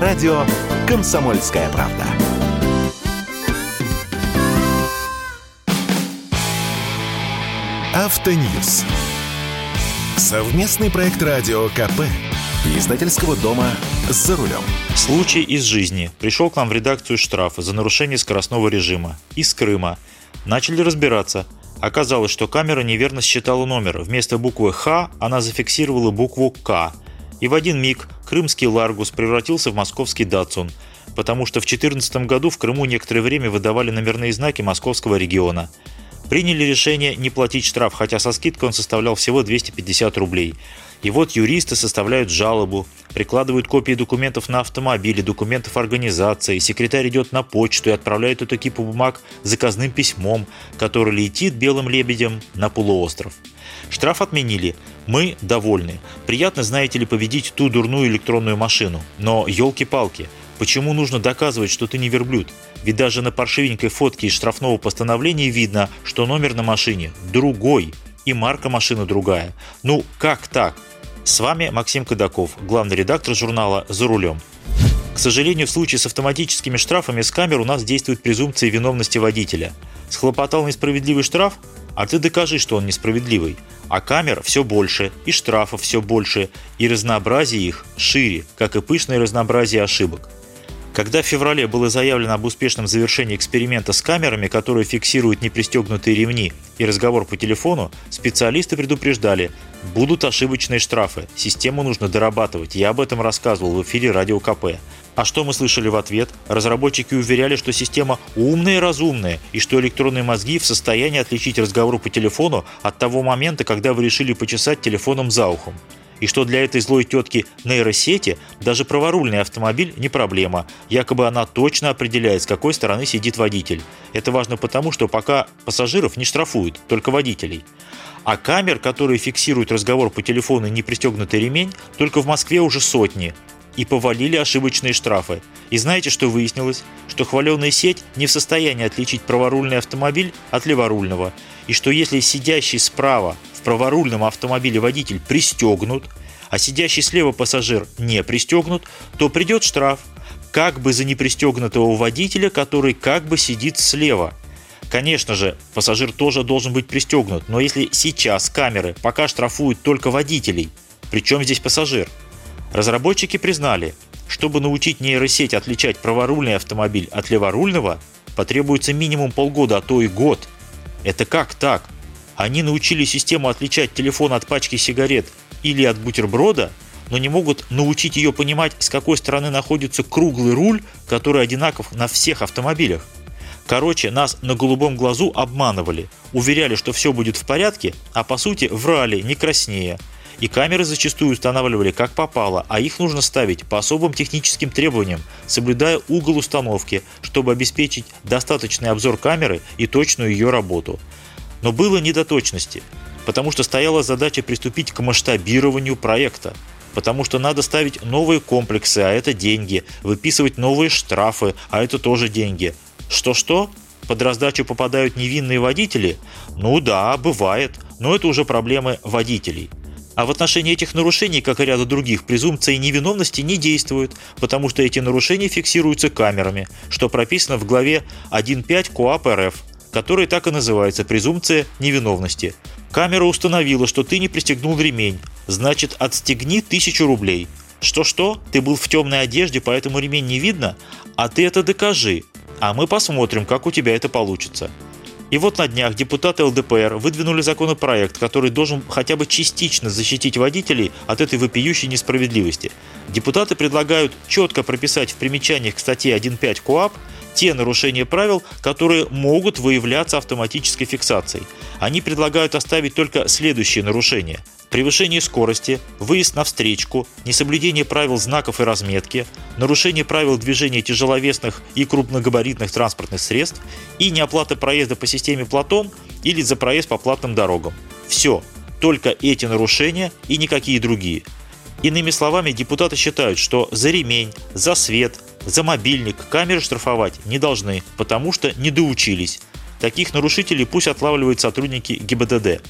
радио «Комсомольская правда». Автоньюз. Совместный проект радио КП. Издательского дома «За рулем». Случай из жизни. Пришел к нам в редакцию штраф за нарушение скоростного режима. Из Крыма. Начали разбираться. Оказалось, что камера неверно считала номер. Вместо буквы «Х» она зафиксировала букву «К». И в один миг крымский «Ларгус» превратился в московский «Датсун», потому что в 2014 году в Крыму некоторое время выдавали номерные знаки московского региона – Приняли решение не платить штраф, хотя со скидкой он составлял всего 250 рублей. И вот юристы составляют жалобу, прикладывают копии документов на автомобиле, документов организации, секретарь идет на почту и отправляет эту кипу бумаг заказным письмом, который летит белым лебедем на полуостров. Штраф отменили. Мы довольны. Приятно, знаете ли, победить ту дурную электронную машину. Но, елки-палки, почему нужно доказывать, что ты не верблюд? Ведь даже на паршивенькой фотке из штрафного постановления видно, что номер на машине другой и марка машины другая. Ну, как так? С вами Максим Кадаков, главный редактор журнала «За рулем». К сожалению, в случае с автоматическими штрафами с камер у нас действует презумпция виновности водителя. Схлопотал несправедливый штраф? А ты докажи, что он несправедливый. А камер все больше, и штрафов все больше, и разнообразие их шире, как и пышное разнообразие ошибок. Когда в феврале было заявлено об успешном завершении эксперимента с камерами, которые фиксируют непристегнутые ремни и разговор по телефону, специалисты предупреждали, будут ошибочные штрафы, систему нужно дорабатывать, я об этом рассказывал в эфире Радио КП. А что мы слышали в ответ? Разработчики уверяли, что система умная и разумная, и что электронные мозги в состоянии отличить разговор по телефону от того момента, когда вы решили почесать телефоном за ухом и что для этой злой тетки нейросети даже праворульный автомобиль не проблема. Якобы она точно определяет, с какой стороны сидит водитель. Это важно потому, что пока пассажиров не штрафуют, только водителей. А камер, которые фиксируют разговор по телефону и не пристегнутый ремень, только в Москве уже сотни. И повалили ошибочные штрафы. И знаете, что выяснилось? Что хваленая сеть не в состоянии отличить праворульный автомобиль от леворульного. И что если сидящий справа в праворульном автомобиле водитель пристегнут, а сидящий слева пассажир не пристегнут, то придет штраф, как бы за непристегнутого водителя, который как бы сидит слева. Конечно же, пассажир тоже должен быть пристегнут, но если сейчас камеры пока штрафуют только водителей, причем здесь пассажир? Разработчики признали, чтобы научить нейросеть отличать праворульный автомобиль от леворульного, потребуется минимум полгода, а то и год. Это как так? Они научили систему отличать телефон от пачки сигарет или от бутерброда, но не могут научить ее понимать, с какой стороны находится круглый руль, который одинаков на всех автомобилях. Короче, нас на голубом глазу обманывали, уверяли, что все будет в порядке, а по сути врали, не краснее. И камеры зачастую устанавливали как попало, а их нужно ставить по особым техническим требованиям, соблюдая угол установки, чтобы обеспечить достаточный обзор камеры и точную ее работу. Но было недоточности, потому что стояла задача приступить к масштабированию проекта, потому что надо ставить новые комплексы, а это деньги, выписывать новые штрафы, а это тоже деньги. Что-что? Под раздачу попадают невинные водители? Ну да, бывает, но это уже проблемы водителей. А в отношении этих нарушений, как и ряда других, презумпция невиновности не действует, потому что эти нарушения фиксируются камерами, что прописано в главе 1.5 КОАП РФ – которая так и называется «презумпция невиновности». Камера установила, что ты не пристегнул ремень, значит отстегни тысячу рублей. Что-что? Ты был в темной одежде, поэтому ремень не видно? А ты это докажи, а мы посмотрим, как у тебя это получится. И вот на днях депутаты ЛДПР выдвинули законопроект, который должен хотя бы частично защитить водителей от этой вопиющей несправедливости. Депутаты предлагают четко прописать в примечаниях к статье 1.5 КОАП те нарушения правил, которые могут выявляться автоматической фиксацией. Они предлагают оставить только следующие нарушения. Превышение скорости, выезд на встречку, несоблюдение правил знаков и разметки, нарушение правил движения тяжеловесных и крупногабаритных транспортных средств и неоплата проезда по системе Платон или за проезд по платным дорогам. Все, только эти нарушения и никакие другие. Иными словами, депутаты считают, что за ремень, за свет, за мобильник камеры штрафовать не должны, потому что не доучились. Таких нарушителей пусть отлавливают сотрудники ГИБДД.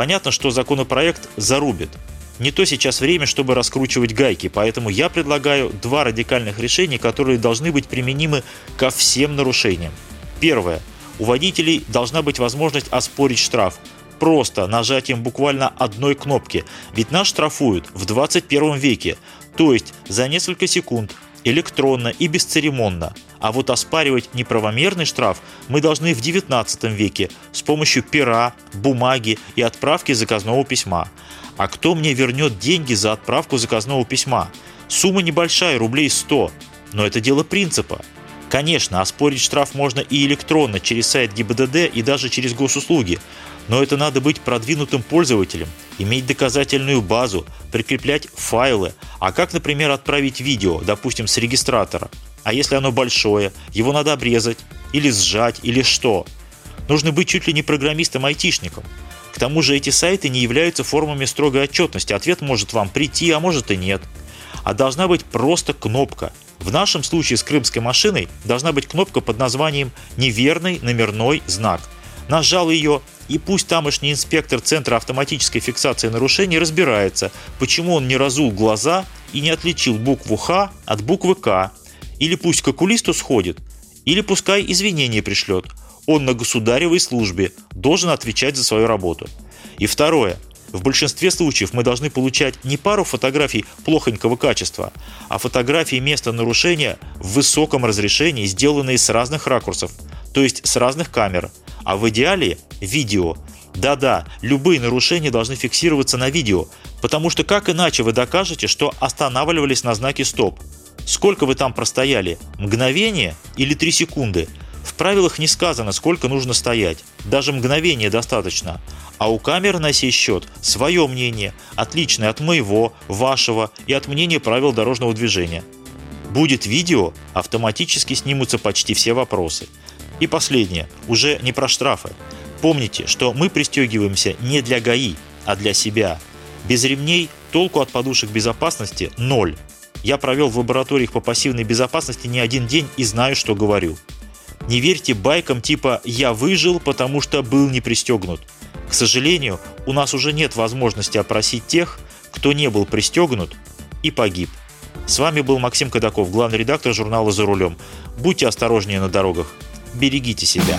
Понятно, что законопроект зарубит. не то сейчас время, чтобы раскручивать гайки, поэтому я предлагаю два радикальных решения, которые должны быть применимы ко всем нарушениям. Первое. У водителей должна быть возможность оспорить штраф просто нажатием буквально одной кнопки, ведь нас штрафуют в 21 веке, то есть за несколько секунд, электронно и бесцеремонно. А вот оспаривать неправомерный штраф мы должны в 19 веке с помощью пера, бумаги и отправки заказного письма. А кто мне вернет деньги за отправку заказного письма? Сумма небольшая, рублей 100. Но это дело принципа. Конечно, оспорить штраф можно и электронно, через сайт ГИБДД и даже через госуслуги. Но это надо быть продвинутым пользователем, иметь доказательную базу, прикреплять файлы. А как, например, отправить видео, допустим, с регистратора? А если оно большое, его надо обрезать, или сжать, или что? Нужно быть чуть ли не программистом-айтишником. К тому же эти сайты не являются формами строгой отчетности. Ответ может вам прийти, а может и нет. А должна быть просто кнопка. В нашем случае с крымской машиной должна быть кнопка под названием «Неверный номерной знак». Нажал ее, и пусть тамошний инспектор Центра автоматической фиксации нарушений разбирается, почему он не разул глаза и не отличил букву «Х» от буквы «К». Или пусть к окулисту сходит, или пускай извинения пришлет. Он на государевой службе должен отвечать за свою работу. И второе. В большинстве случаев мы должны получать не пару фотографий плохонького качества, а фотографии места нарушения в высоком разрешении, сделанные с разных ракурсов, то есть с разных камер, а в идеале видео. Да-да, любые нарушения должны фиксироваться на видео, потому что как иначе вы докажете, что останавливались на знаке «Стоп»? Сколько вы там простояли? Мгновение или 3 секунды? В правилах не сказано, сколько нужно стоять. Даже мгновение достаточно. А у камеры на сей счет свое мнение, отличное от моего, вашего и от мнения правил дорожного движения. Будет видео, автоматически снимутся почти все вопросы. И последнее, уже не про штрафы. Помните, что мы пристегиваемся не для ГАИ, а для себя. Без ремней толку от подушек безопасности – ноль. Я провел в лабораториях по пассивной безопасности не один день и знаю, что говорю. Не верьте байкам типа «я выжил, потому что был не пристегнут». К сожалению, у нас уже нет возможности опросить тех, кто не был пристегнут и погиб. С вами был Максим Кадаков, главный редактор журнала «За рулем». Будьте осторожнее на дорогах берегите себя.